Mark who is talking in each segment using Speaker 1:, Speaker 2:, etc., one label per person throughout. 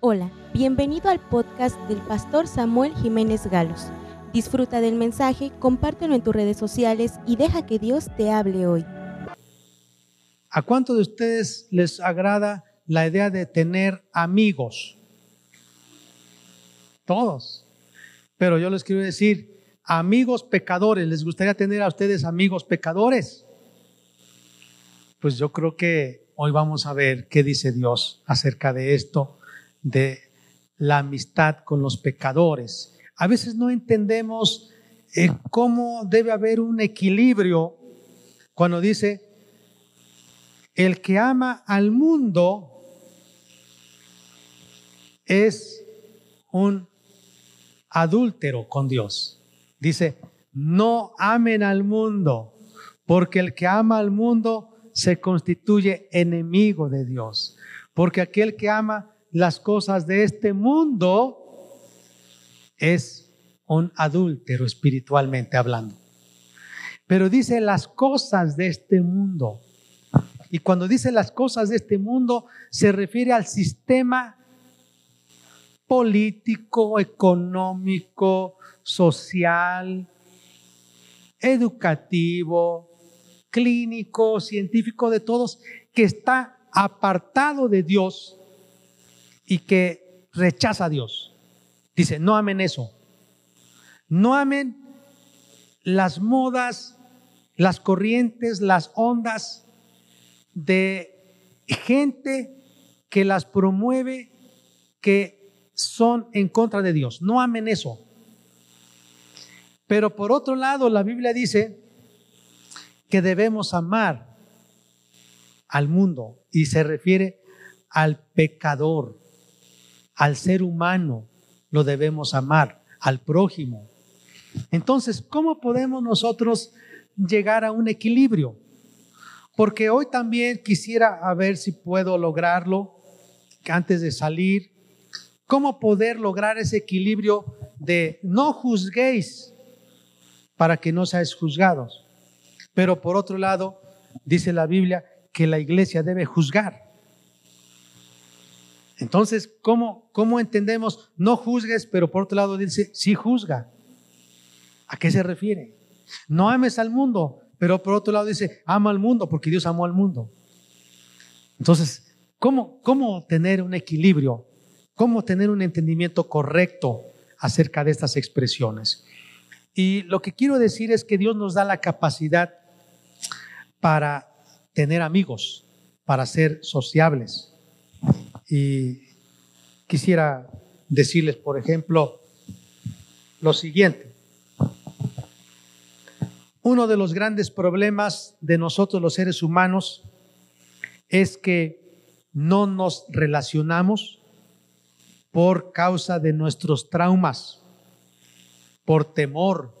Speaker 1: Hola, bienvenido al podcast del pastor Samuel Jiménez Galos. Disfruta del mensaje, compártelo en tus redes sociales y deja que Dios te hable hoy.
Speaker 2: ¿A cuántos de ustedes les agrada la idea de tener amigos? Todos. Pero yo les quiero decir, amigos pecadores, ¿les gustaría tener a ustedes amigos pecadores? Pues yo creo que hoy vamos a ver qué dice Dios acerca de esto de la amistad con los pecadores. A veces no entendemos eh, cómo debe haber un equilibrio cuando dice, el que ama al mundo es un adúltero con Dios. Dice, no amen al mundo, porque el que ama al mundo se constituye enemigo de Dios. Porque aquel que ama las cosas de este mundo, es un adúltero espiritualmente hablando. Pero dice las cosas de este mundo. Y cuando dice las cosas de este mundo, se refiere al sistema político, económico, social, educativo, clínico, científico, de todos, que está apartado de Dios y que rechaza a Dios. Dice, no amen eso. No amen las modas, las corrientes, las ondas de gente que las promueve, que son en contra de Dios. No amen eso. Pero por otro lado, la Biblia dice que debemos amar al mundo y se refiere al pecador al ser humano lo debemos amar, al prójimo. Entonces, ¿cómo podemos nosotros llegar a un equilibrio? Porque hoy también quisiera a ver si puedo lograrlo antes de salir. ¿Cómo poder lograr ese equilibrio de no juzguéis para que no seáis juzgados? Pero por otro lado, dice la Biblia que la iglesia debe juzgar. Entonces, ¿cómo, ¿cómo entendemos? No juzgues, pero por otro lado dice, sí juzga. ¿A qué se refiere? No ames al mundo, pero por otro lado dice, ama al mundo, porque Dios amó al mundo. Entonces, ¿cómo, cómo tener un equilibrio? ¿Cómo tener un entendimiento correcto acerca de estas expresiones? Y lo que quiero decir es que Dios nos da la capacidad para tener amigos, para ser sociables y quisiera decirles, por ejemplo, lo siguiente. Uno de los grandes problemas de nosotros los seres humanos es que no nos relacionamos por causa de nuestros traumas, por temor,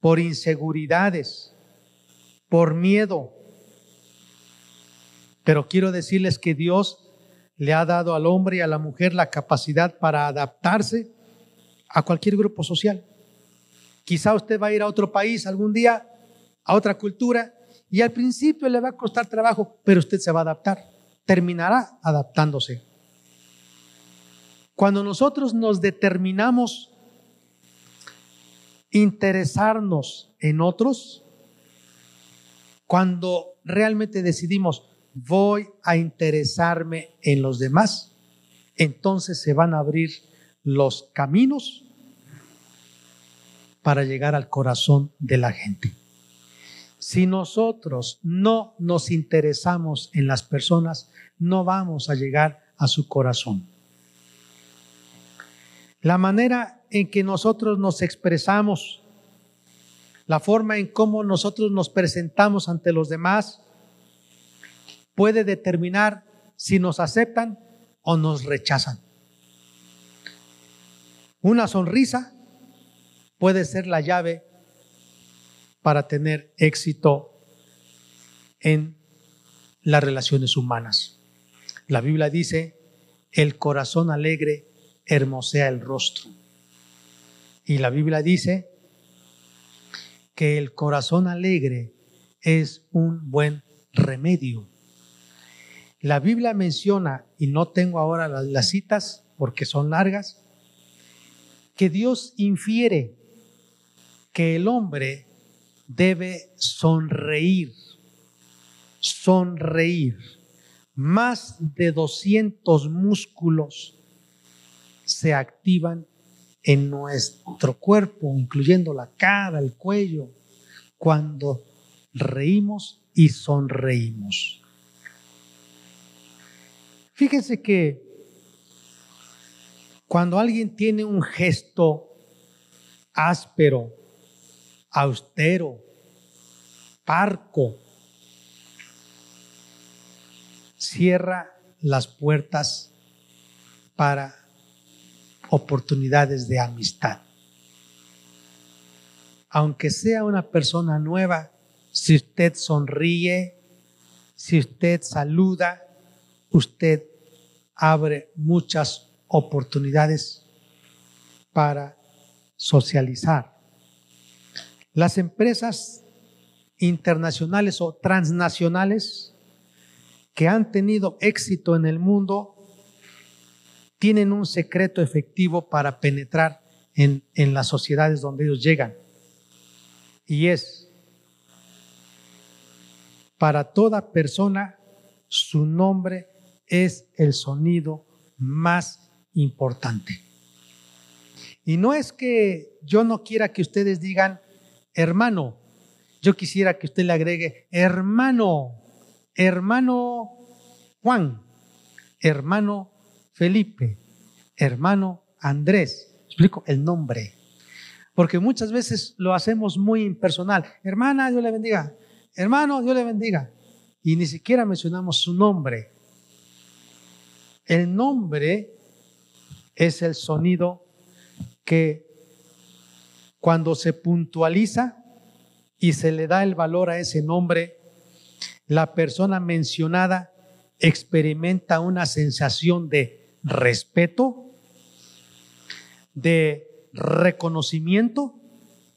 Speaker 2: por inseguridades, por miedo. Pero quiero decirles que Dios le ha dado al hombre y a la mujer la capacidad para adaptarse a cualquier grupo social. Quizá usted va a ir a otro país algún día, a otra cultura, y al principio le va a costar trabajo, pero usted se va a adaptar, terminará adaptándose. Cuando nosotros nos determinamos interesarnos en otros, cuando realmente decidimos, voy a interesarme en los demás, entonces se van a abrir los caminos para llegar al corazón de la gente. Si nosotros no nos interesamos en las personas, no vamos a llegar a su corazón. La manera en que nosotros nos expresamos, la forma en cómo nosotros nos presentamos ante los demás, puede determinar si nos aceptan o nos rechazan. Una sonrisa puede ser la llave para tener éxito en las relaciones humanas. La Biblia dice, el corazón alegre hermosea el rostro. Y la Biblia dice que el corazón alegre es un buen remedio La Biblia menciona, y no tengo ahora las, citas porque son largas, que Dios infiere que el hombre debe sonreír, sonreír. Más de 200 músculos se activan en nuestro cuerpo, incluyendo la cara, el cuello, cuando reímos y sonreímos. Fíjense que cuando alguien tiene un gesto áspero, austero, parco, cierra las puertas para oportunidades de amistad. Aunque sea una persona nueva, si usted sonríe, si usted saluda, usted abre muchas oportunidades para socializar. Las empresas internacionales o transnacionales que han tenido éxito en el mundo tienen un secreto efectivo para penetrar en, las sociedades donde ellos llegan. Y es, para toda persona, su nombre es el sonido más importante. Y no es que yo no quiera que ustedes digan, hermano, yo quisiera que usted le agregue, hermano, hermano Juan, hermano Felipe, hermano Andrés. Explico el nombre. Porque muchas veces lo hacemos muy impersonal. Hermana, Dios le bendiga. Hermano, Dios le bendiga. Y ni siquiera mencionamos su nombre. El nombre es el sonido que cuando se puntualiza y se le da el valor a ese nombre, la persona mencionada experimenta una sensación de respeto, de reconocimiento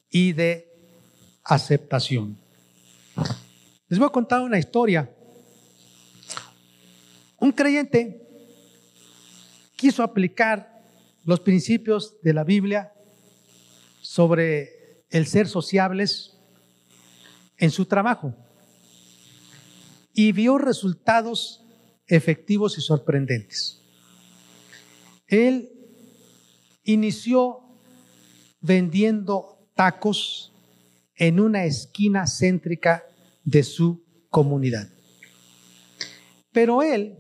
Speaker 2: y de aceptación. Les voy a contar una historia. Un creyente quiso aplicar los principios de la Biblia sobre el ser sociables en su trabajo y vio resultados efectivos y sorprendentes. Él inició vendiendo tacos en una esquina céntrica de su comunidad. Pero él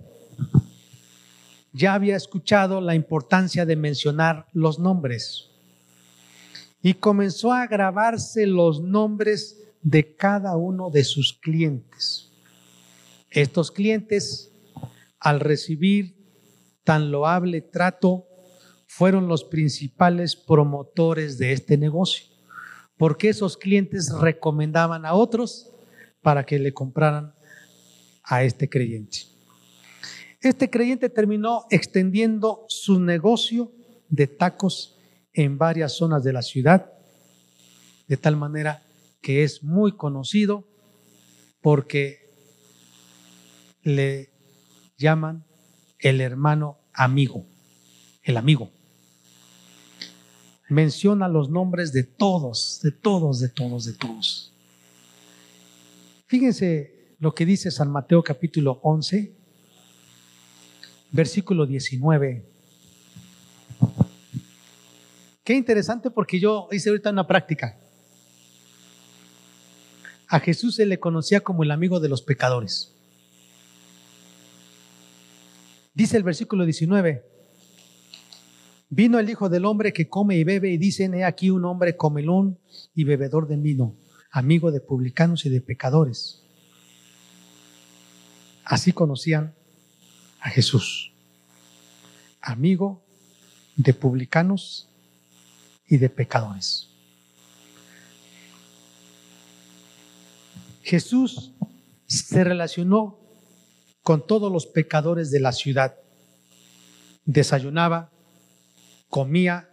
Speaker 2: ya había escuchado la importancia de mencionar los nombres y comenzó a grabarse los nombres de cada uno de sus clientes. Estos clientes, al recibir tan loable trato, fueron los principales promotores de este negocio, porque esos clientes recomendaban a otros para que le compraran a este creyente. Este creyente terminó extendiendo su negocio de tacos en varias zonas de la ciudad, de tal manera que es muy conocido porque le llaman el hermano amigo, el amigo. Menciona los nombres de todos, de todos, de todos, de todos. Fíjense lo que dice San Mateo capítulo 11, versículo 19. Qué interesante porque yo hice ahorita una práctica. A Jesús se le conocía como el amigo de los pecadores. Dice el versículo 19, vino el Hijo del Hombre que come y bebe y dicen, he aquí un hombre comelón y bebedor de vino, amigo de publicanos y de pecadores. Así conocían a Jesús, amigo de publicanos y de pecadores. Jesús se relacionó con todos los pecadores de la ciudad. Desayunaba, comía,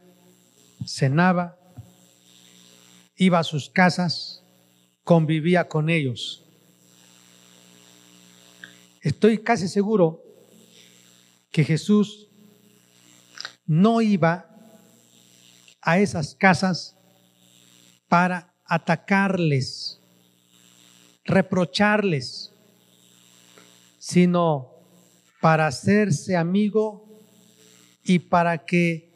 Speaker 2: cenaba, iba a sus casas, convivía con ellos. estoy casi seguro que Jesús no iba a esas casas para atacarles, reprocharles, sino para hacerse amigo y para que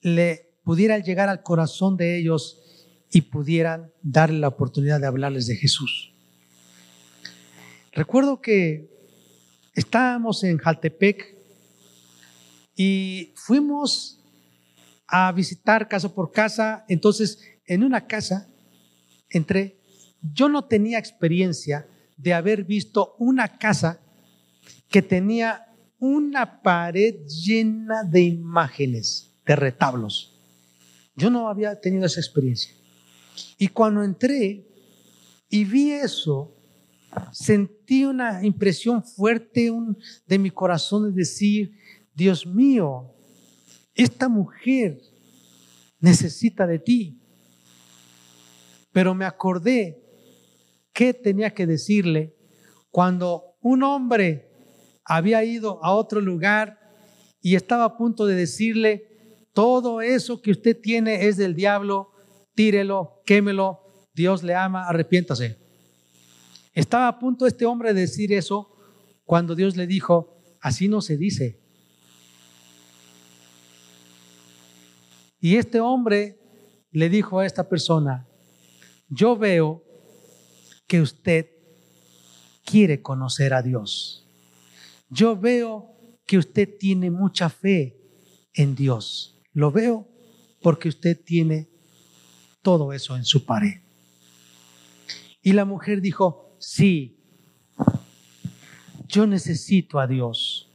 Speaker 2: le pudiera llegar al corazón de ellos y pudieran darle la oportunidad de hablarles de Jesús. Recuerdo que estábamos en Jaltepec y fuimos a visitar casa por casa. Entonces, en una casa entré. Yo no tenía experiencia de haber visto una casa que tenía una pared llena de imágenes, de retablos. Yo no había tenido esa experiencia. Y cuando entré y vi eso, sentí una impresión fuerte de mi corazón de decir, Dios mío, esta mujer necesita de ti. Pero me acordé qué tenía que decirle cuando un hombre había ido a otro lugar y estaba a punto de decirle, todo eso que usted tiene es del diablo, tírelo, quémelo, Dios le ama, arrepiéntase. Estaba a punto este hombre de decir eso cuando Dios le dijo, así no se dice. Y este hombre le dijo a esta persona, yo veo que usted quiere conocer a Dios. Yo veo que usted tiene mucha fe en Dios. Lo veo porque usted tiene todo eso en su pared. Y la mujer dijo, sí, yo necesito a Dios.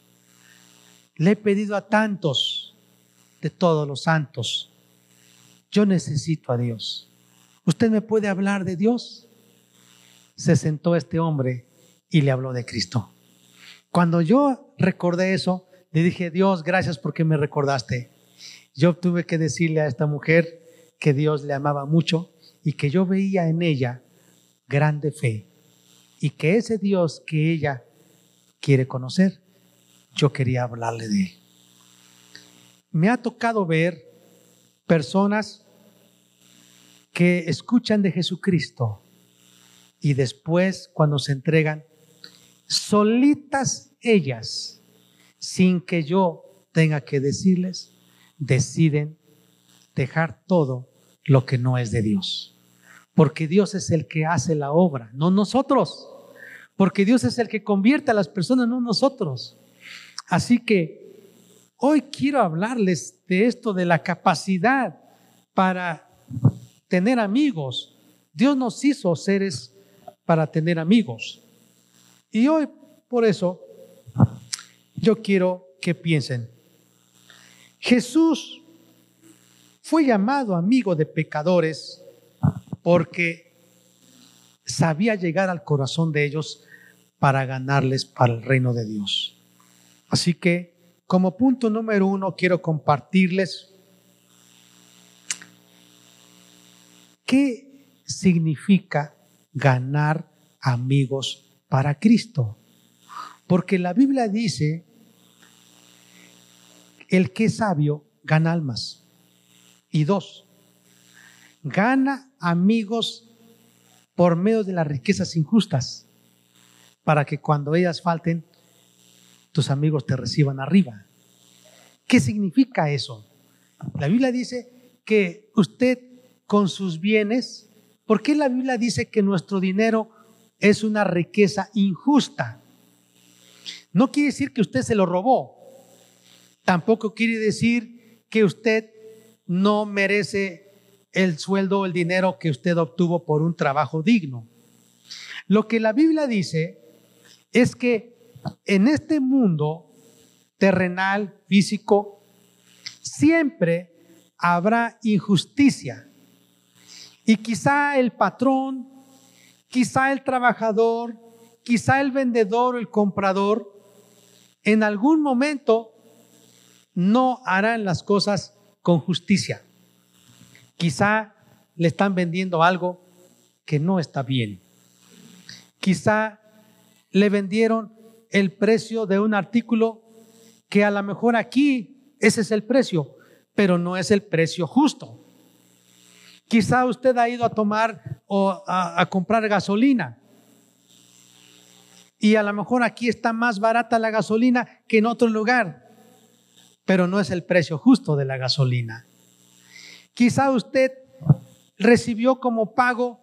Speaker 2: Le he pedido a tantos de todos los santos, yo necesito a Dios. ¿Usted me puede hablar de Dios? Se sentó este hombre y le habló de Cristo. Cuando yo recordé eso, le dije, Dios, gracias porque me recordaste. Yo tuve que decirle a esta mujer que Dios le amaba mucho y que yo veía en ella grande fe y que ese Dios que ella quiere conocer, yo quería hablarle de él. Me ha tocado ver personas que escuchan de Jesucristo y después cuando se entregan, solitas ellas, sin que yo tenga que decirles, deciden dejar todo lo que no es de Dios. Porque Dios es el que hace la obra, no nosotros. Porque Dios es el que convierte a las personas, no nosotros. Así que hoy quiero hablarles de esto, de la capacidad para tener amigos. Dios nos hizo seres para tener amigos. Y hoy, por eso, yo quiero que piensen, Jesús fue llamado amigo de pecadores porque sabía llegar al corazón de ellos para ganarles para el reino de Dios. Así que, como punto número uno, quiero compartirles qué significa ganar amigos para Cristo. Porque la Biblia dice el que es sabio gana almas. Y dos, gana amigos por medio de las riquezas injustas, para que cuando ellas falten, tus amigos te reciban arriba. ¿Qué significa eso? La Biblia dice que usted con sus bienes, ¿por qué la Biblia dice que nuestro dinero es una riqueza injusta? No quiere decir que usted se lo robó, Tampoco quiere decir que usted no merece el sueldo o el dinero que usted obtuvo por un trabajo digno. Lo que la Biblia dice es que en este mundo terrenal, físico, siempre habrá injusticia. Y quizá el patrón, quizá el trabajador, quizá el vendedor o el comprador, en algún momento no harán las cosas con justicia. Quizá le están vendiendo algo que no está bien. Quizá le vendieron el precio de un artículo que a lo mejor aquí ese es el precio, pero no es el precio justo. Quizá usted ha ido a tomar o a, comprar gasolina y a lo mejor aquí está más barata la gasolina que en otro lugar, pero no es el precio justo de la gasolina. Quizá usted recibió como pago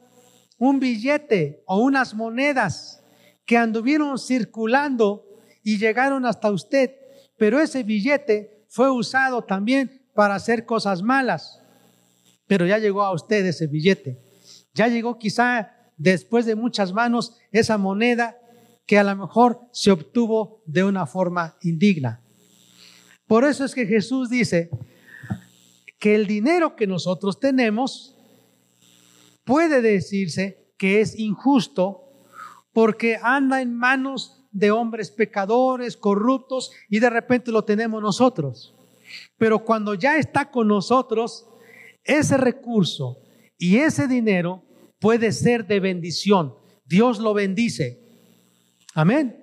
Speaker 2: un billete o unas monedas que anduvieron circulando y llegaron hasta usted, pero ese billete fue usado también para hacer cosas malas. Pero ya llegó a usted ese billete. Ya llegó quizá después de muchas manos esa moneda que a lo mejor se obtuvo de una forma indigna. Por eso es que Jesús dice que el dinero que nosotros tenemos puede decirse que es injusto porque anda en manos de hombres pecadores, corruptos, y de repente lo tenemos nosotros. Pero cuando ya está con nosotros, ese recurso y ese dinero puede ser de bendición. Dios lo bendice. Amén.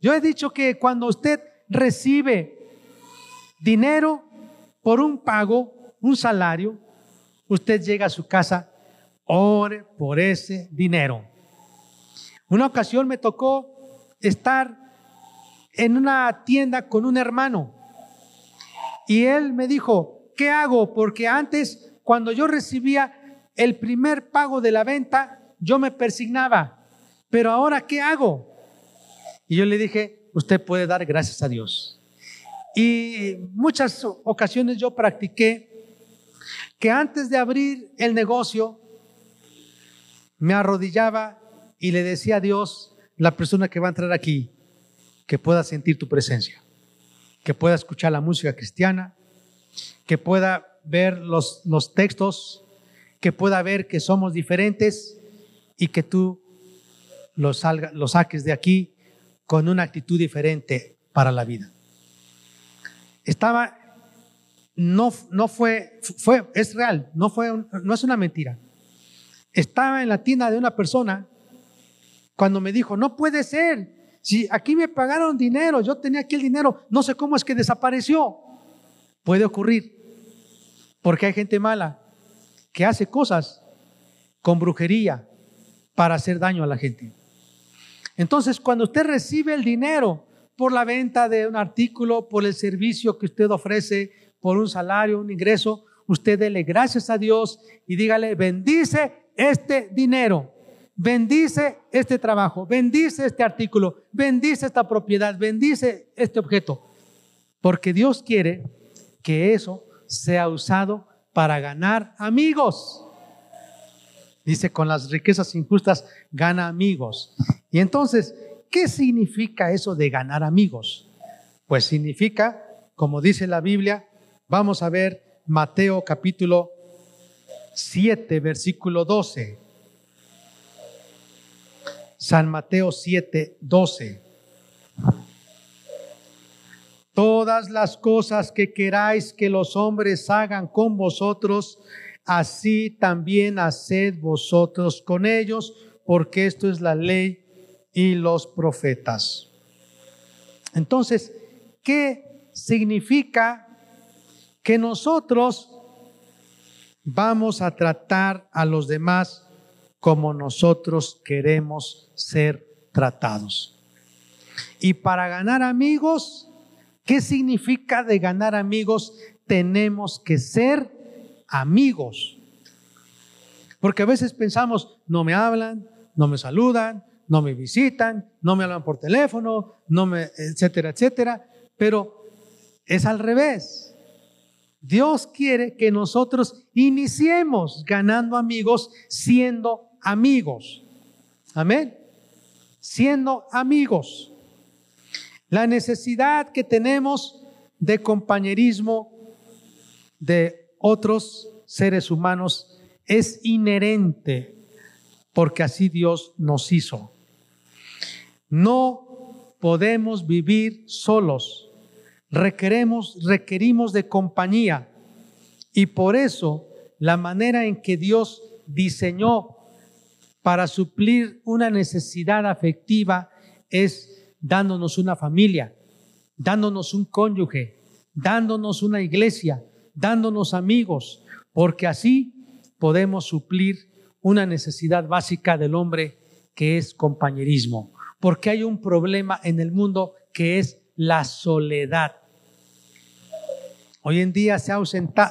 Speaker 2: Yo he dicho que cuando usted recibe dinero por un pago, un salario, usted llega a su casa, ore por ese dinero. Una ocasión me tocó estar en una tienda con un hermano y él me dijo, ¿qué hago? Porque antes, cuando yo recibía el primer pago de la venta, yo me persignaba, pero ahora, ¿qué hago? Y yo le dije, usted puede dar gracias a Dios. Y muchas ocasiones yo practiqué que antes de abrir el negocio, me arrodillaba y le decía a Dios, la persona que va a entrar aquí, que pueda sentir tu presencia, que pueda escuchar la música cristiana, que pueda ver los, los textos, que pueda ver que somos diferentes y que tú lo, salga, lo saques de aquí con una actitud diferente para la vida. Estaba, no, no fue, fue, es real, no, fue, no es una mentira. Estaba en la tienda de una persona cuando me dijo, no puede ser, si aquí me pagaron dinero, yo tenía aquí el dinero, no sé cómo es que desapareció. Puede ocurrir, porque hay gente mala que hace cosas con brujería para hacer daño a la gente. Entonces, cuando usted recibe el dinero por la venta de un artículo, por el servicio que usted ofrece, por un salario, un ingreso, usted dele gracias a Dios y dígale, bendice este dinero, bendice este trabajo, bendice este artículo, bendice esta propiedad, bendice este objeto, porque Dios quiere que eso sea usado para ganar amigos. Dice, con las riquezas injustas gana amigos. Y entonces, ¿qué significa eso de ganar amigos? Pues significa, como dice la Biblia, vamos a ver Mateo capítulo 7, versículo 12. San Mateo 7, 12. Todas las cosas que queráis que los hombres hagan con vosotros, así también haced vosotros con ellos, porque esto es la ley y los profetas. Entonces, ¿qué significa que nosotros vamos a tratar a los demás como nosotros queremos ser tratados? Y para ganar amigos, ¿qué significa de ganar amigos? Tenemos que ser amigos. Porque a veces pensamos, no me hablan, no me saludan, no me visitan, no me hablan por teléfono, no me, etcétera, etcétera. Pero es al revés. Dios quiere que nosotros iniciemos ganando amigos siendo amigos. Amén. Siendo amigos. La necesidad que tenemos de compañerismo de otros seres humanos es inherente porque así Dios nos hizo. No podemos vivir solos. Requeremos, requerimos de compañía. Y por eso la manera en que Dios diseñó para suplir una necesidad afectiva es dándonos una familia, dándonos un cónyuge, dándonos una iglesia, dándonos amigos, porque así podemos suplir una necesidad básica del hombre que es compañerismo, porque hay un problema en el mundo que es la soledad. Hoy en día se ha,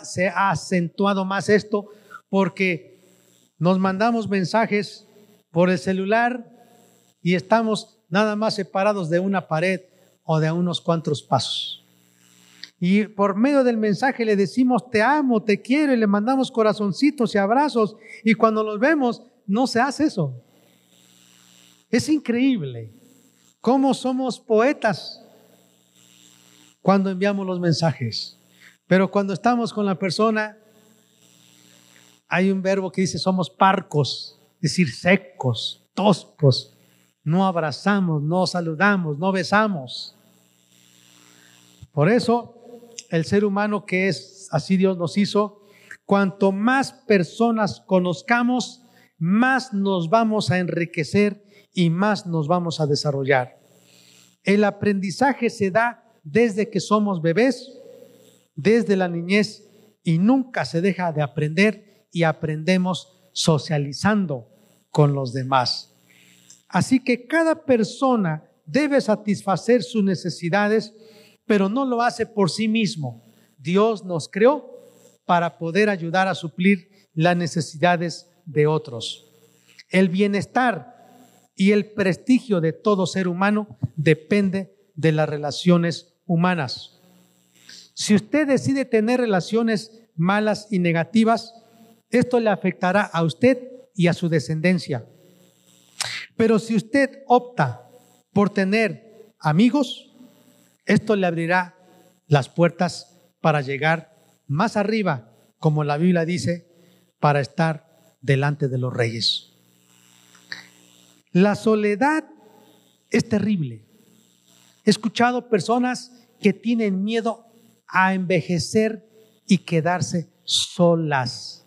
Speaker 2: se ha acentuado más esto porque nos mandamos mensajes por el celular y estamos nada más separados de una pared o de unos cuantos pasos. Y por medio del mensaje le decimos te amo, te quiero y le mandamos corazoncitos y abrazos. Y cuando los vemos, no se hace eso. Es increíble cómo somos poetas cuando enviamos los mensajes. Pero cuando estamos con la persona, hay un verbo que dice somos parcos, es decir, secos, toscos. No abrazamos, no saludamos, no besamos. Por eso, el ser humano que es, así Dios nos hizo, cuanto más personas conozcamos, más nos vamos a enriquecer y más nos vamos a desarrollar. El aprendizaje se da desde que somos bebés desde la niñez y nunca se deja de aprender y aprendemos socializando con los demás. Así que cada persona debe satisfacer sus necesidades, pero no lo hace por sí mismo. Dios nos creó para poder ayudar a suplir las necesidades de otros. El bienestar y el prestigio de todo ser humano depende de las relaciones humanas. Si usted decide tener relaciones malas y negativas, esto le afectará a usted y a su descendencia. Pero si usted opta por tener amigos, esto le abrirá las puertas para llegar más arriba, como la Biblia dice, para estar delante de los reyes. La soledad es terrible. He escuchado personas que tienen miedo a envejecer y quedarse solas.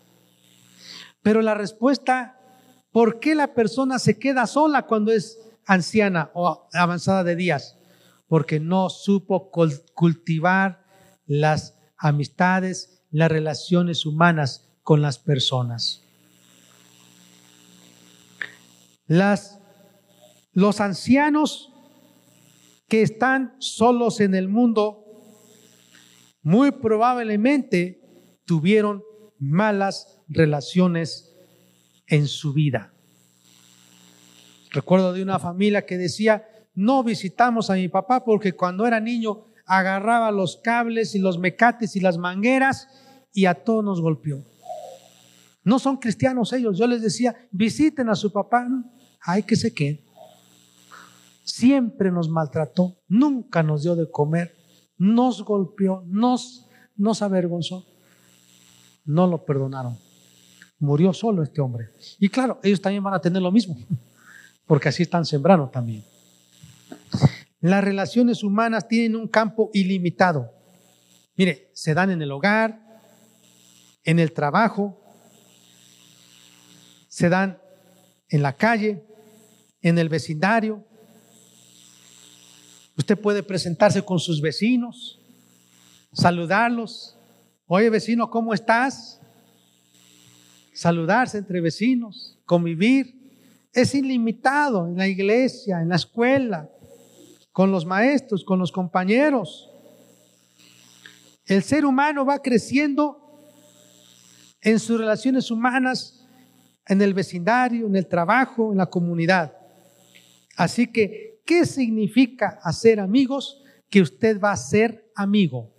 Speaker 2: Pero la respuesta, ¿por qué la persona se queda sola cuando es anciana o avanzada de días? Porque no supo cultivar las amistades, las relaciones humanas con las personas. Las, los ancianos que están solos en el mundo muy probablemente tuvieron malas relaciones en su vida. Recuerdo de una familia que decía, no visitamos a mi papá porque cuando era niño agarraba los cables y los mecates y las mangueras y a todos nos golpeó. No son cristianos ellos. Yo les decía, visiten a su papá. Ay, que se quede. Siempre nos maltrató, nunca nos dio de comer nos golpeó, nos, nos avergonzó. No lo perdonaron. Murió solo este hombre. Y claro, ellos también van a tener lo mismo, porque así están sembrando también. Las relaciones humanas tienen un campo ilimitado. Mire, se dan en el hogar, en el trabajo, se dan en la calle, en el vecindario, Usted puede presentarse con sus vecinos, saludarlos. Oye vecino, ¿cómo estás? Saludarse entre vecinos, convivir. Es ilimitado en la iglesia, en la escuela, con los maestros, con los compañeros. El ser humano va creciendo en sus relaciones humanas, en el vecindario, en el trabajo, en la comunidad. Así que ¿Qué significa hacer amigos? Que usted va a ser amigo.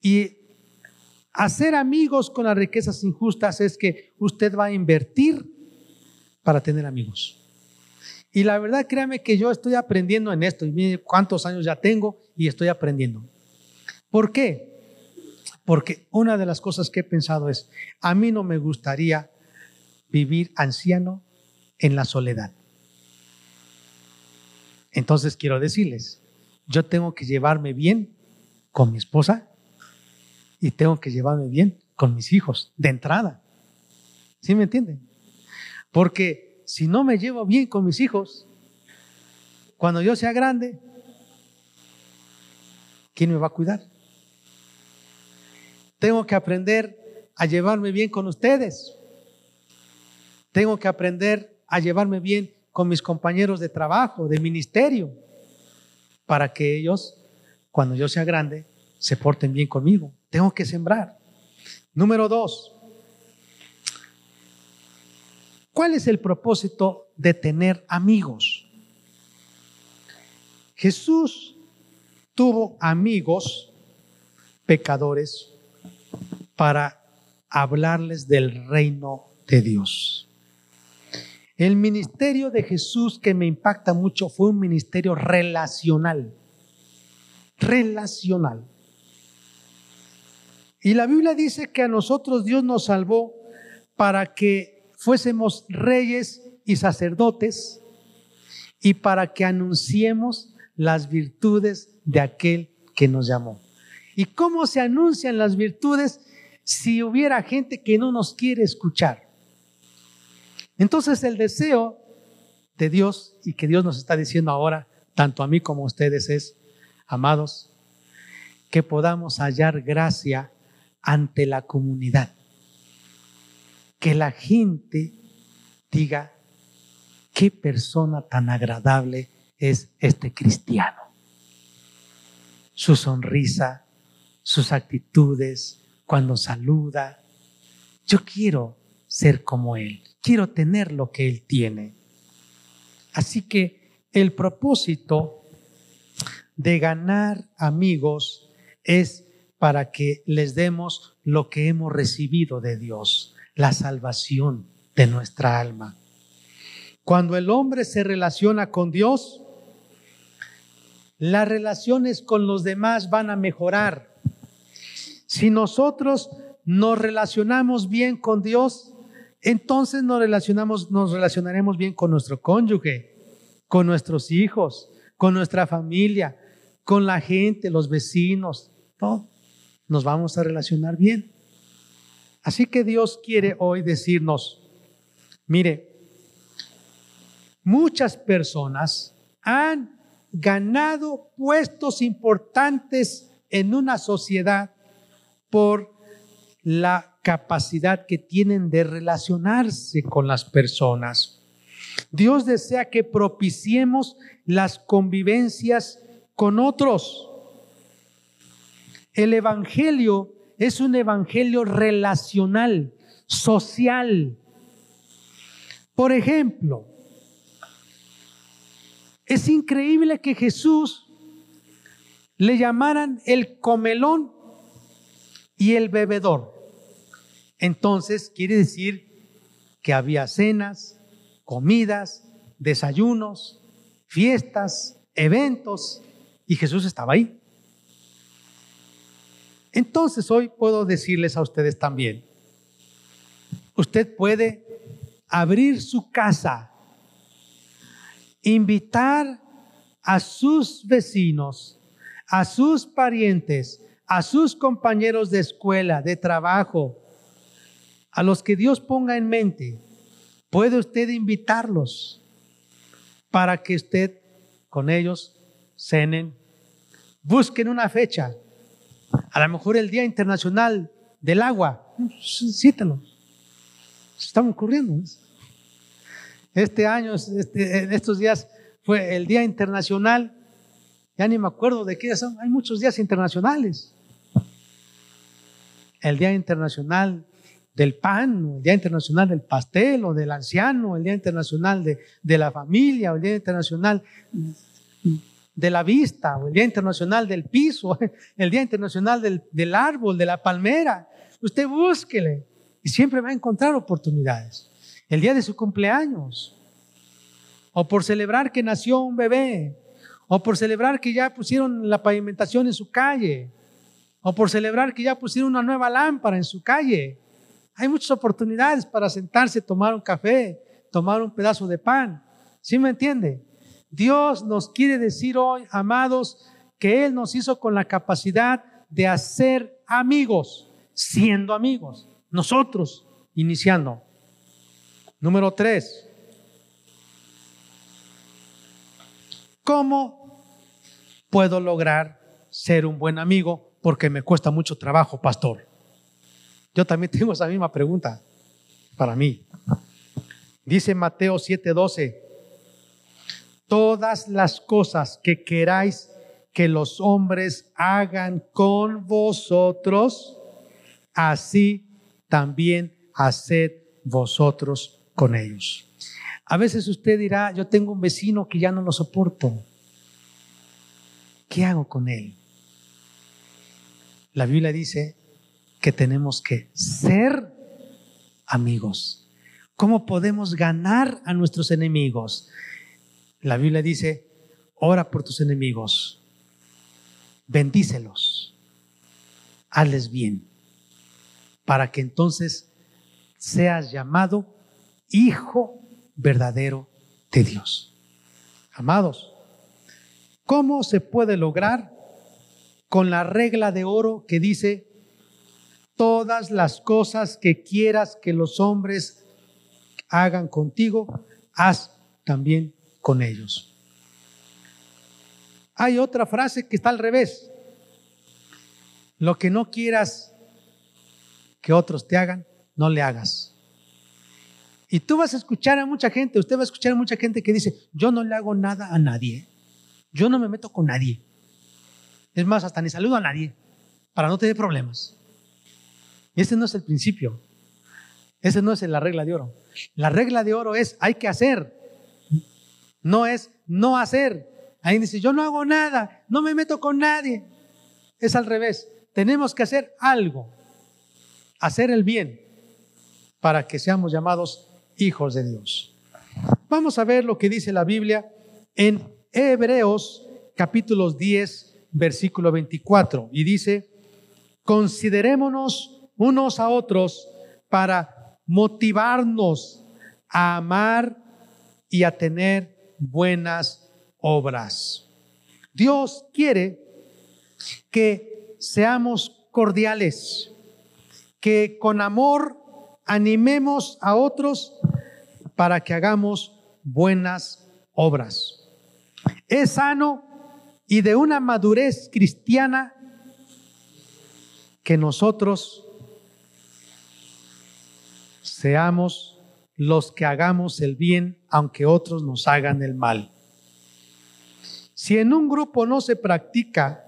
Speaker 2: Y hacer amigos con las riquezas injustas es que usted va a invertir para tener amigos. Y la verdad, créame que yo estoy aprendiendo en esto. Y mire cuántos años ya tengo y estoy aprendiendo. ¿Por qué? Porque una de las cosas que he pensado es, a mí no me gustaría vivir anciano en la soledad. Entonces quiero decirles, yo tengo que llevarme bien con mi esposa y tengo que llevarme bien con mis hijos de entrada. ¿Sí me entienden? Porque si no me llevo bien con mis hijos, cuando yo sea grande, ¿quién me va a cuidar? Tengo que aprender a llevarme bien con ustedes. Tengo que aprender a llevarme bien con mis compañeros de trabajo, de ministerio, para que ellos, cuando yo sea grande, se porten bien conmigo. Tengo que sembrar. Número dos, ¿cuál es el propósito de tener amigos? Jesús tuvo amigos pecadores para hablarles del reino de Dios. El ministerio de Jesús que me impacta mucho fue un ministerio relacional. Relacional. Y la Biblia dice que a nosotros Dios nos salvó para que fuésemos reyes y sacerdotes y para que anunciemos las virtudes de aquel que nos llamó. ¿Y cómo se anuncian las virtudes si hubiera gente que no nos quiere escuchar? Entonces el deseo de Dios y que Dios nos está diciendo ahora, tanto a mí como a ustedes, es, amados, que podamos hallar gracia ante la comunidad. Que la gente diga, qué persona tan agradable es este cristiano. Su sonrisa, sus actitudes, cuando saluda. Yo quiero ser como Él, quiero tener lo que Él tiene. Así que el propósito de ganar amigos es para que les demos lo que hemos recibido de Dios, la salvación de nuestra alma. Cuando el hombre se relaciona con Dios, las relaciones con los demás van a mejorar. Si nosotros nos relacionamos bien con Dios, entonces nos relacionamos, nos relacionaremos bien con nuestro cónyuge, con nuestros hijos, con nuestra familia, con la gente, los vecinos, todo. Nos vamos a relacionar bien. Así que Dios quiere hoy decirnos, mire, muchas personas han ganado puestos importantes en una sociedad por la capacidad que tienen de relacionarse con las personas. Dios desea que propiciemos las convivencias con otros. El Evangelio es un Evangelio relacional, social. Por ejemplo, es increíble que Jesús le llamaran el comelón y el bebedor. Entonces quiere decir que había cenas, comidas, desayunos, fiestas, eventos, y Jesús estaba ahí. Entonces hoy puedo decirles a ustedes también, usted puede abrir su casa invitar a sus vecinos, a sus parientes, a sus compañeros de escuela, de trabajo, a los que Dios ponga en mente, puede usted invitarlos para que usted con ellos cenen, busquen una fecha, a lo mejor el Día Internacional del Agua, cítalo, están ocurriendo. Este año, este, en estos días, fue el Día Internacional. Ya ni me acuerdo de qué son. Hay muchos días internacionales. El Día Internacional del pan, el Día Internacional del pastel o del anciano, el Día Internacional de, de la familia, o el Día Internacional de la vista, o el Día Internacional del piso, el Día Internacional del, del árbol, de la palmera. Usted búsquele y siempre va a encontrar oportunidades el día de su cumpleaños, o por celebrar que nació un bebé, o por celebrar que ya pusieron la pavimentación en su calle, o por celebrar que ya pusieron una nueva lámpara en su calle. Hay muchas oportunidades para sentarse, tomar un café, tomar un pedazo de pan. ¿Sí me entiende? Dios nos quiere decir hoy, amados, que Él nos hizo con la capacidad de hacer amigos, siendo amigos, nosotros iniciando. Número tres, ¿cómo puedo lograr ser un buen amigo? Porque me cuesta mucho trabajo, pastor. Yo también tengo esa misma pregunta para mí. Dice Mateo 7:12, todas las cosas que queráis que los hombres hagan con vosotros, así también haced vosotros con ellos. A veces usted dirá, yo tengo un vecino que ya no lo soporto. ¿Qué hago con él? La Biblia dice que tenemos que ser amigos. ¿Cómo podemos ganar a nuestros enemigos? La Biblia dice, ora por tus enemigos, bendícelos, hazles bien, para que entonces seas llamado hijo verdadero de Dios. Amados, ¿cómo se puede lograr con la regla de oro que dice, todas las cosas que quieras que los hombres hagan contigo, haz también con ellos? Hay otra frase que está al revés. Lo que no quieras que otros te hagan, no le hagas. Y tú vas a escuchar a mucha gente, usted va a escuchar a mucha gente que dice, yo no le hago nada a nadie, yo no me meto con nadie. Es más, hasta ni saludo a nadie, para no tener problemas. Ese no es el principio, ese no es la regla de oro. La regla de oro es, hay que hacer, no es no hacer. Ahí dice, yo no hago nada, no me meto con nadie. Es al revés, tenemos que hacer algo, hacer el bien para que seamos llamados hijos de Dios. Vamos a ver lo que dice la Biblia en Hebreos capítulos 10, versículo 24. Y dice, considerémonos unos a otros para motivarnos a amar y a tener buenas obras. Dios quiere que seamos cordiales, que con amor animemos a otros para que hagamos buenas obras. Es sano y de una madurez cristiana que nosotros seamos los que hagamos el bien aunque otros nos hagan el mal. Si en un grupo no se practica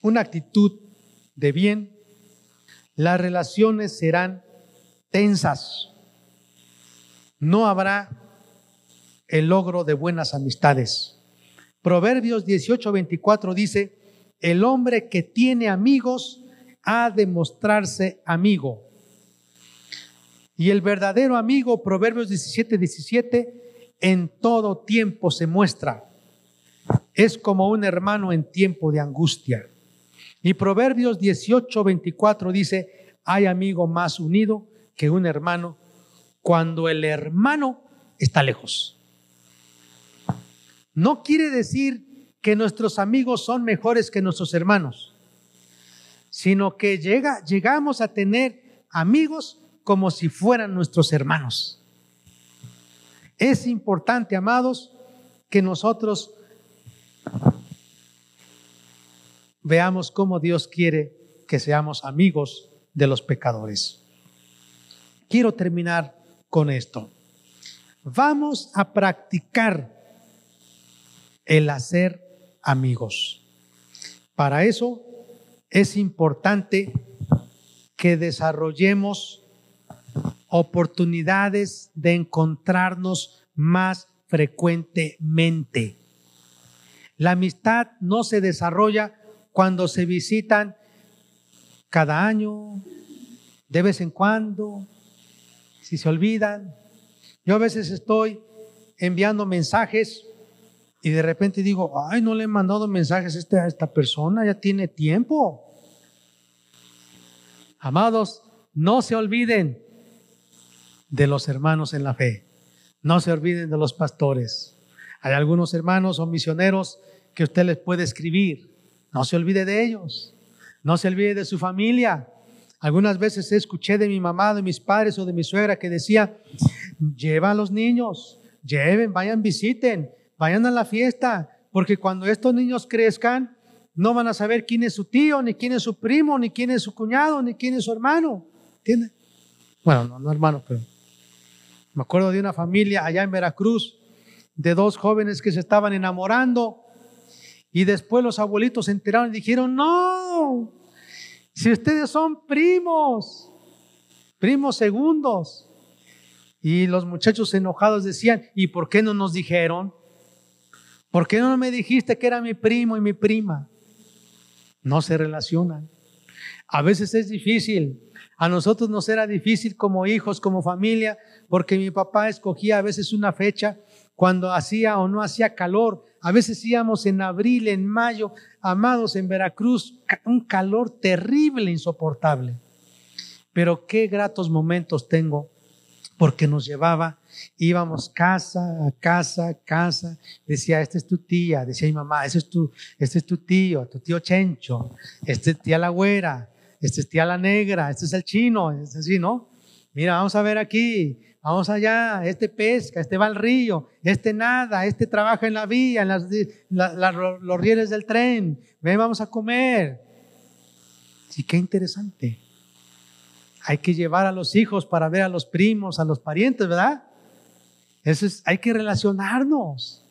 Speaker 2: una actitud de bien, las relaciones serán tensas. No habrá el logro de buenas amistades. Proverbios 18:24 dice, el hombre que tiene amigos ha de mostrarse amigo. Y el verdadero amigo, Proverbios 17, 17, en todo tiempo se muestra. Es como un hermano en tiempo de angustia. Y Proverbios 18, 24 dice, hay amigo más unido que un hermano cuando el hermano está lejos. No quiere decir que nuestros amigos son mejores que nuestros hermanos, sino que llega, llegamos a tener amigos como si fueran nuestros hermanos. Es importante, amados, que nosotros veamos cómo Dios quiere que seamos amigos de los pecadores. Quiero terminar con esto. Vamos a practicar el hacer amigos. Para eso es importante que desarrollemos oportunidades de encontrarnos más frecuentemente. La amistad no se desarrolla cuando se visitan cada año, de vez en cuando, si se olvidan. Yo a veces estoy enviando mensajes y de repente digo, ay, no le he mandado mensajes a esta, a esta persona, ya tiene tiempo. Amados, no se olviden de los hermanos en la fe, no se olviden de los pastores. Hay algunos hermanos o misioneros que usted les puede escribir, no se olvide de ellos, no se olvide de su familia, algunas veces escuché de mi mamá, de mis padres o de mi suegra que decía, lleva a los niños, lleven, vayan, visiten, vayan a la fiesta, porque cuando estos niños crezcan, no van a saber quién es su tío, ni quién es su primo, ni quién es su cuñado, ni quién es su hermano. ¿Entienden? Bueno, no, no hermano, pero me acuerdo de una familia allá en Veracruz, de dos jóvenes que se estaban enamorando, y después los abuelitos se enteraron y dijeron, no, si ustedes son primos, primos segundos. Y los muchachos enojados decían, ¿y por qué no nos dijeron? ¿Por qué no me dijiste que era mi primo y mi prima? No se relacionan. A veces es difícil. A nosotros nos era difícil como hijos, como familia, porque mi papá escogía a veces una fecha cuando hacía o no hacía calor. A veces íbamos en abril, en mayo, amados en Veracruz, un calor terrible, insoportable. Pero qué gratos momentos tengo porque nos llevaba, íbamos casa a casa, casa, decía, esta es tu tía, decía mi mamá, es tu, este es tu tío, tu tío Chencho, este es tía la güera, este es tía la negra, este es el chino, es así, ¿no? Mira, vamos a ver aquí, vamos allá, este pesca, este va al río, este nada, este trabaja en la vía, en las, los rieles del tren, ven, vamos a comer. Sí, qué interesante. Hay que llevar a los hijos para ver a los primos, a los parientes, ¿verdad? Eso es, hay que relacionarnos,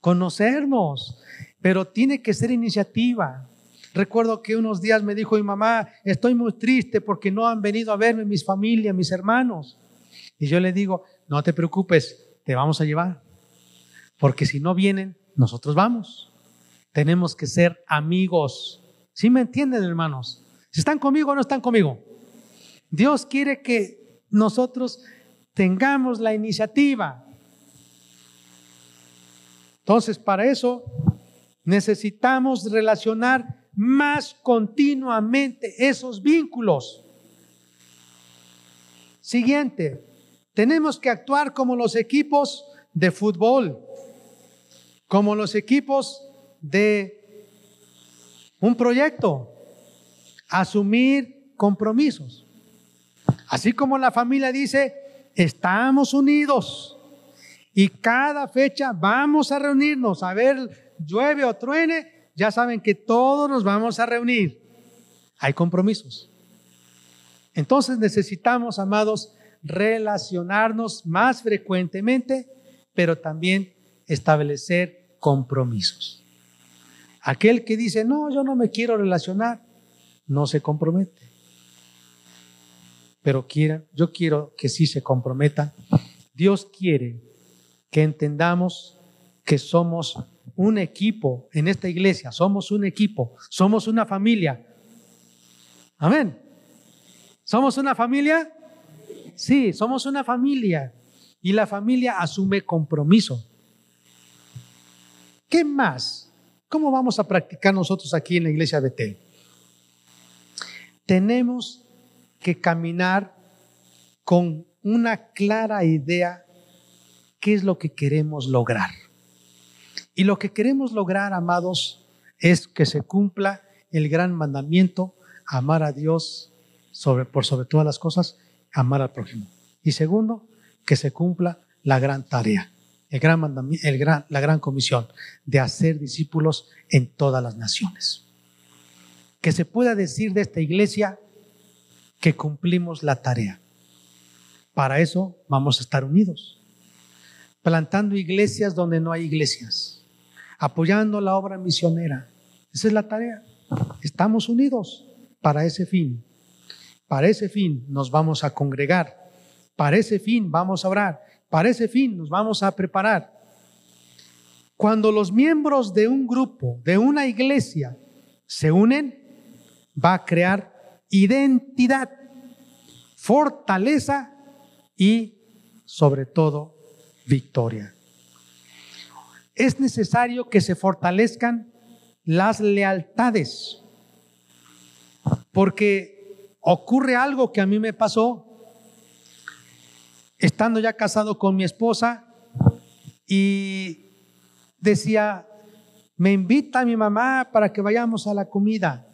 Speaker 2: conocernos, pero tiene que ser iniciativa. Recuerdo que unos días me dijo mi mamá, estoy muy triste porque no han venido a verme mis familias, mis hermanos. Y yo le digo, no te preocupes, te vamos a llevar. Porque si no vienen, nosotros vamos. Tenemos que ser amigos. ¿Sí me entienden, hermanos? Si están conmigo o no están conmigo. Dios quiere que nosotros tengamos la iniciativa. Entonces, para eso necesitamos relacionar más continuamente esos vínculos. Siguiente, tenemos que actuar como los equipos de fútbol, como los equipos de un proyecto, asumir compromisos. Así como la familia dice, estamos unidos y cada fecha vamos a reunirnos, a ver, llueve o truene, ya saben que todos nos vamos a reunir. Hay compromisos. Entonces necesitamos, amados, relacionarnos más frecuentemente, pero también establecer compromisos. Aquel que dice, no, yo no me quiero relacionar, no se compromete pero quieran, yo quiero que sí se comprometan. Dios quiere que entendamos que somos un equipo en esta iglesia, somos un equipo, somos una familia. Amén. ¿Somos una familia? Sí, somos una familia. Y la familia asume compromiso. ¿Qué más? ¿Cómo vamos a practicar nosotros aquí en la iglesia de Betel? Tenemos que caminar con una clara idea qué es lo que queremos lograr. Y lo que queremos lograr, amados, es que se cumpla el gran mandamiento, amar a Dios sobre, por sobre todas las cosas, amar al prójimo. Y segundo, que se cumpla la gran tarea, el gran el gran, la gran comisión de hacer discípulos en todas las naciones. Que se pueda decir de esta iglesia, que cumplimos la tarea. Para eso vamos a estar unidos, plantando iglesias donde no hay iglesias, apoyando la obra misionera. Esa es la tarea. Estamos unidos para ese fin. Para ese fin nos vamos a congregar. Para ese fin vamos a orar. Para ese fin nos vamos a preparar. Cuando los miembros de un grupo, de una iglesia, se unen, va a crear identidad, fortaleza y sobre todo victoria. Es necesario que se fortalezcan las lealtades, porque ocurre algo que a mí me pasó estando ya casado con mi esposa y decía, me invita mi mamá para que vayamos a la comida.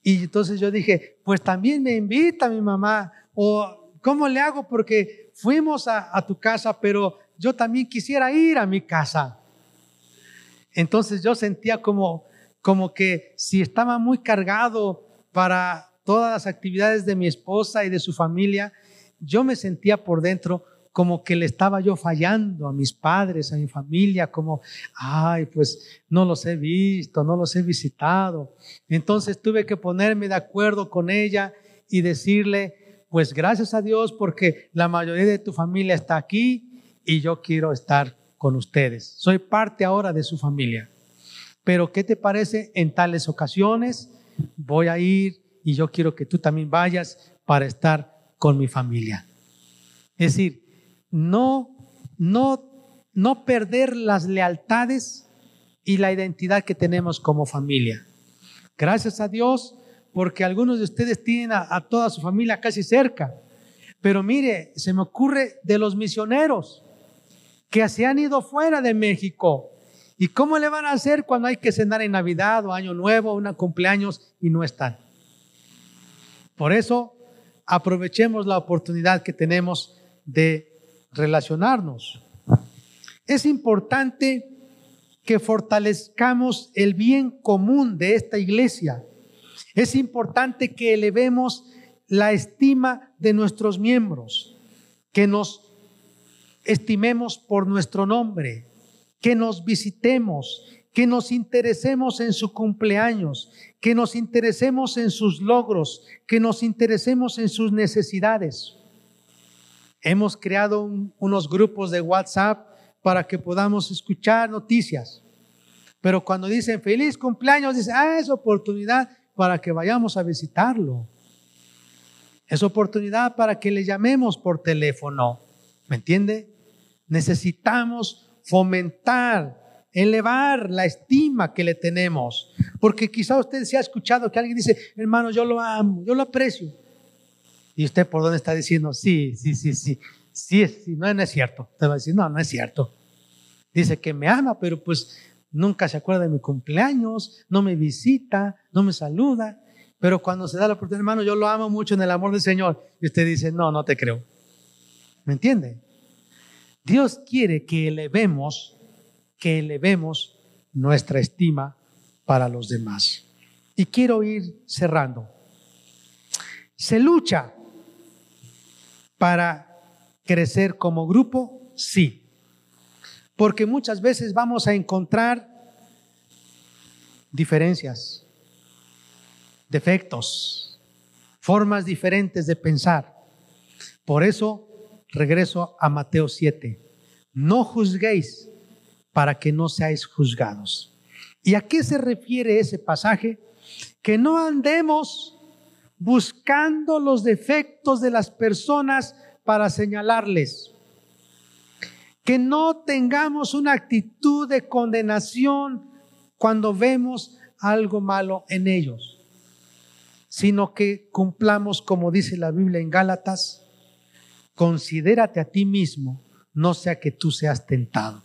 Speaker 2: Y entonces yo dije, pues también me invita mi mamá, o ¿cómo le hago? Porque fuimos a, tu casa, pero yo también quisiera ir a mi casa. Entonces yo sentía como, como que si estaba muy cargado para todas las actividades de mi esposa y de su familia, yo me sentía por dentro como que le estaba yo fallando a mis padres, a mi familia, como, ay, pues no los he visto, no los he visitado. Entonces tuve que ponerme de acuerdo con ella y decirle, pues gracias a Dios porque la mayoría de tu familia está aquí y yo quiero estar con ustedes. Soy parte ahora de su familia. Pero ¿qué te parece en tales ocasiones? Voy a ir y yo quiero que tú también vayas para estar con mi familia. Es decir, no, no, no perder las lealtades y la identidad que tenemos como familia. Gracias a Dios, porque algunos de ustedes tienen a, a toda su familia casi cerca. Pero mire, se me ocurre de los misioneros que se han ido fuera de México. ¿Y cómo le van a hacer cuando hay que cenar en Navidad o Año Nuevo o una cumpleaños y no están? Por eso, aprovechemos la oportunidad que tenemos de relacionarnos. Es importante que fortalezcamos el bien común de esta iglesia. Es importante que elevemos la estima de nuestros miembros, que nos estimemos por nuestro nombre, que nos visitemos, que nos interesemos en su cumpleaños, que nos interesemos en sus logros, que nos interesemos en sus necesidades. Hemos creado unos grupos de WhatsApp para que podamos escuchar noticias. Pero cuando dicen feliz cumpleaños, dicen, ah, es oportunidad para que vayamos a visitarlo. Es oportunidad para que le llamemos por teléfono. ¿Me entiende? Necesitamos fomentar, elevar la estima que le tenemos. Porque quizá usted se ha escuchado que alguien dice, hermano, yo lo amo, yo lo aprecio. ¿Y usted por dónde está diciendo? Sí, sí, sí, sí. Sí, sí no, no es cierto. Te va a decir, no, no es cierto. Dice que me ama, pero pues nunca se acuerda de mi cumpleaños, no me visita, no me saluda. Pero cuando se da la oportunidad, hermano, yo lo amo mucho en el amor del Señor. Y usted dice, no, no te creo. ¿Me entiende? Dios quiere que elevemos, que elevemos nuestra estima para los demás. Y quiero ir cerrando. Se lucha para crecer como grupo? Sí. Porque muchas veces vamos a encontrar diferencias, defectos, formas diferentes de pensar. Por eso regreso a Mateo 7. No juzguéis para que no seáis juzgados. ¿Y a qué se refiere ese pasaje? Que no andemos buscando los defectos de las personas para señalarles. Que no tengamos una actitud de condenación cuando vemos algo malo en ellos, sino que cumplamos como dice la Biblia en Gálatas, considérate a ti mismo, no sea que tú seas tentado.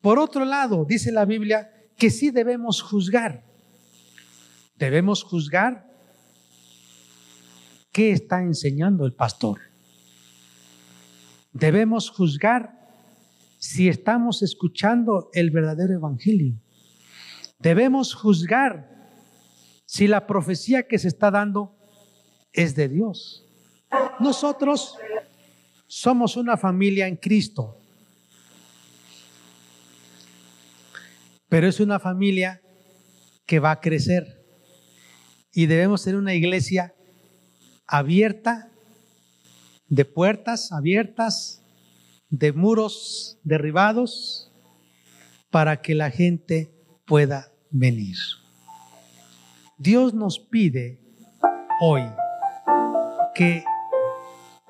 Speaker 2: Por otro lado, dice la Biblia que sí debemos juzgar. Debemos juzgar qué está enseñando el pastor. Debemos juzgar si estamos escuchando el verdadero evangelio. Debemos juzgar si la profecía que se está dando es de Dios. Nosotros somos una familia en Cristo, pero es una familia que va a crecer y debemos ser una iglesia abierta, de puertas abiertas, de muros derribados, para que la gente pueda venir. Dios nos pide hoy que